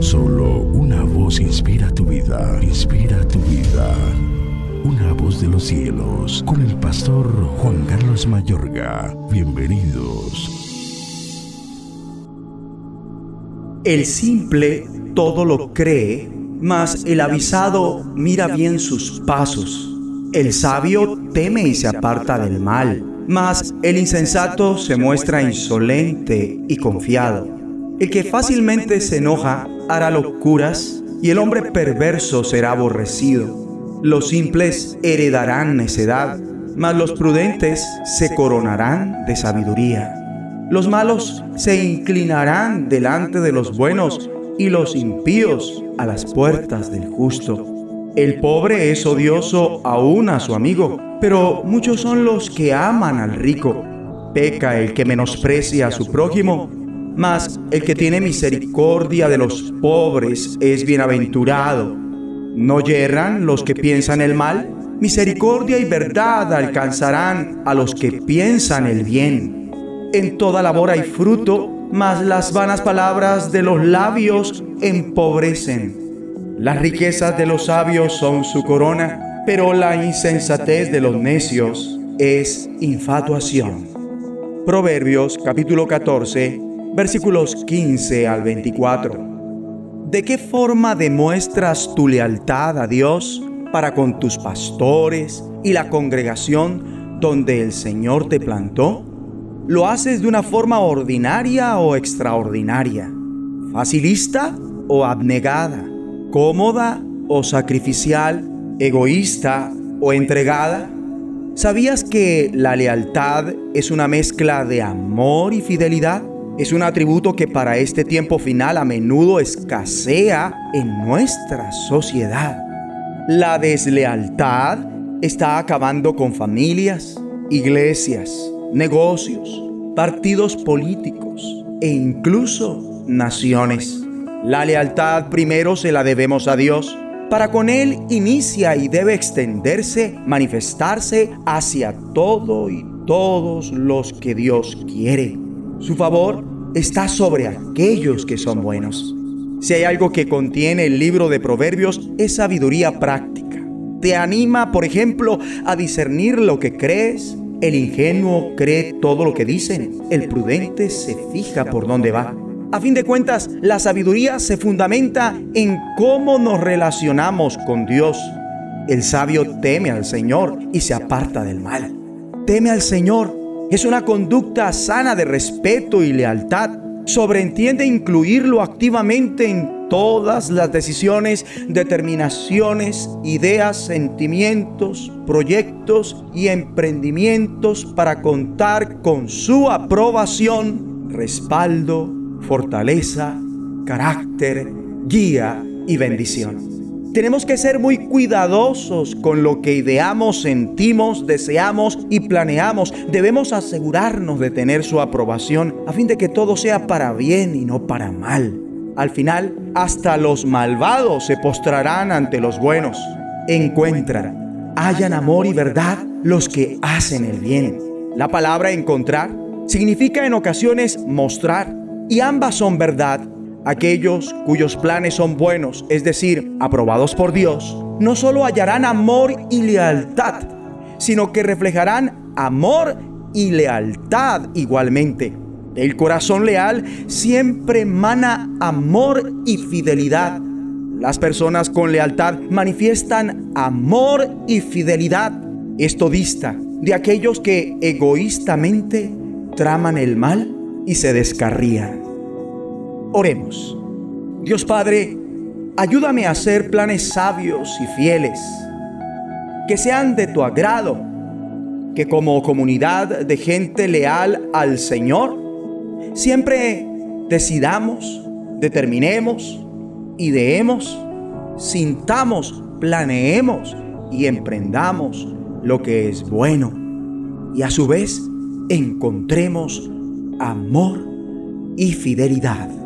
Solo una voz inspira tu vida, inspira tu vida. Una voz de los cielos, con el pastor Juan Carlos Mayorga. Bienvenidos. El simple todo lo cree, mas el avisado mira bien sus pasos. El sabio teme y se aparta del mal, mas el insensato se muestra insolente y confiado. El que fácilmente se enoja hará locuras y el hombre perverso será aborrecido. Los simples heredarán necedad, mas los prudentes se coronarán de sabiduría. Los malos se inclinarán delante de los buenos y los impíos a las puertas del justo. El pobre es odioso aún a su amigo, pero muchos son los que aman al rico. Peca el que menosprecia a su prójimo, mas el que tiene misericordia de los pobres es bienaventurado. ¿No yerran los que piensan el mal? Misericordia y verdad alcanzarán a los que piensan el bien. En toda labor hay fruto, mas las vanas palabras de los labios empobrecen. Las riquezas de los sabios son su corona, pero la insensatez de los necios es infatuación. Proverbios capítulo 14, versículos 15 al 24. ¿De qué forma demuestras tu lealtad a Dios para con tus pastores y la congregación donde el Señor te plantó? ¿Lo haces de una forma ordinaria o extraordinaria? ¿Facilista o abnegada? cómoda o sacrificial, egoísta o entregada? ¿Sabías que la lealtad es una mezcla de amor y fidelidad? Es un atributo que para este tiempo final a menudo escasea en nuestra sociedad. La deslealtad está acabando con familias, iglesias, negocios, partidos políticos e incluso naciones. La lealtad primero se la debemos a Dios. Para con Él inicia y debe extenderse, manifestarse hacia todo y todos los que Dios quiere. Su favor está sobre aquellos que son buenos. Si hay algo que contiene el libro de Proverbios es sabiduría práctica. Te anima, por ejemplo, a discernir lo que crees. El ingenuo cree todo lo que dicen. El prudente se fija por dónde va. A fin de cuentas, la sabiduría se fundamenta en cómo nos relacionamos con Dios. El sabio teme al Señor y se aparta del mal. Teme al Señor es una conducta sana de respeto y lealtad. Sobreentiende incluirlo activamente en todas las decisiones, determinaciones, ideas, sentimientos, proyectos y emprendimientos para contar con su aprobación, respaldo fortaleza, carácter, guía y bendición. Tenemos que ser muy cuidadosos con lo que ideamos, sentimos, deseamos y planeamos. Debemos asegurarnos de tener su aprobación a fin de que todo sea para bien y no para mal. Al final, hasta los malvados se postrarán ante los buenos. Encuentran, hallan amor y verdad los que hacen el bien. La palabra encontrar significa en ocasiones mostrar y ambas son verdad. Aquellos cuyos planes son buenos, es decir, aprobados por Dios, no solo hallarán amor y lealtad, sino que reflejarán amor y lealtad igualmente. El corazón leal siempre emana amor y fidelidad. Las personas con lealtad manifiestan amor y fidelidad. Esto dista de aquellos que egoístamente traman el mal y se descarrían. Oremos. Dios Padre, ayúdame a hacer planes sabios y fieles, que sean de tu agrado, que como comunidad de gente leal al Señor, siempre decidamos, determinemos, ideemos, sintamos, planeemos y emprendamos lo que es bueno y a su vez encontremos amor y fidelidad.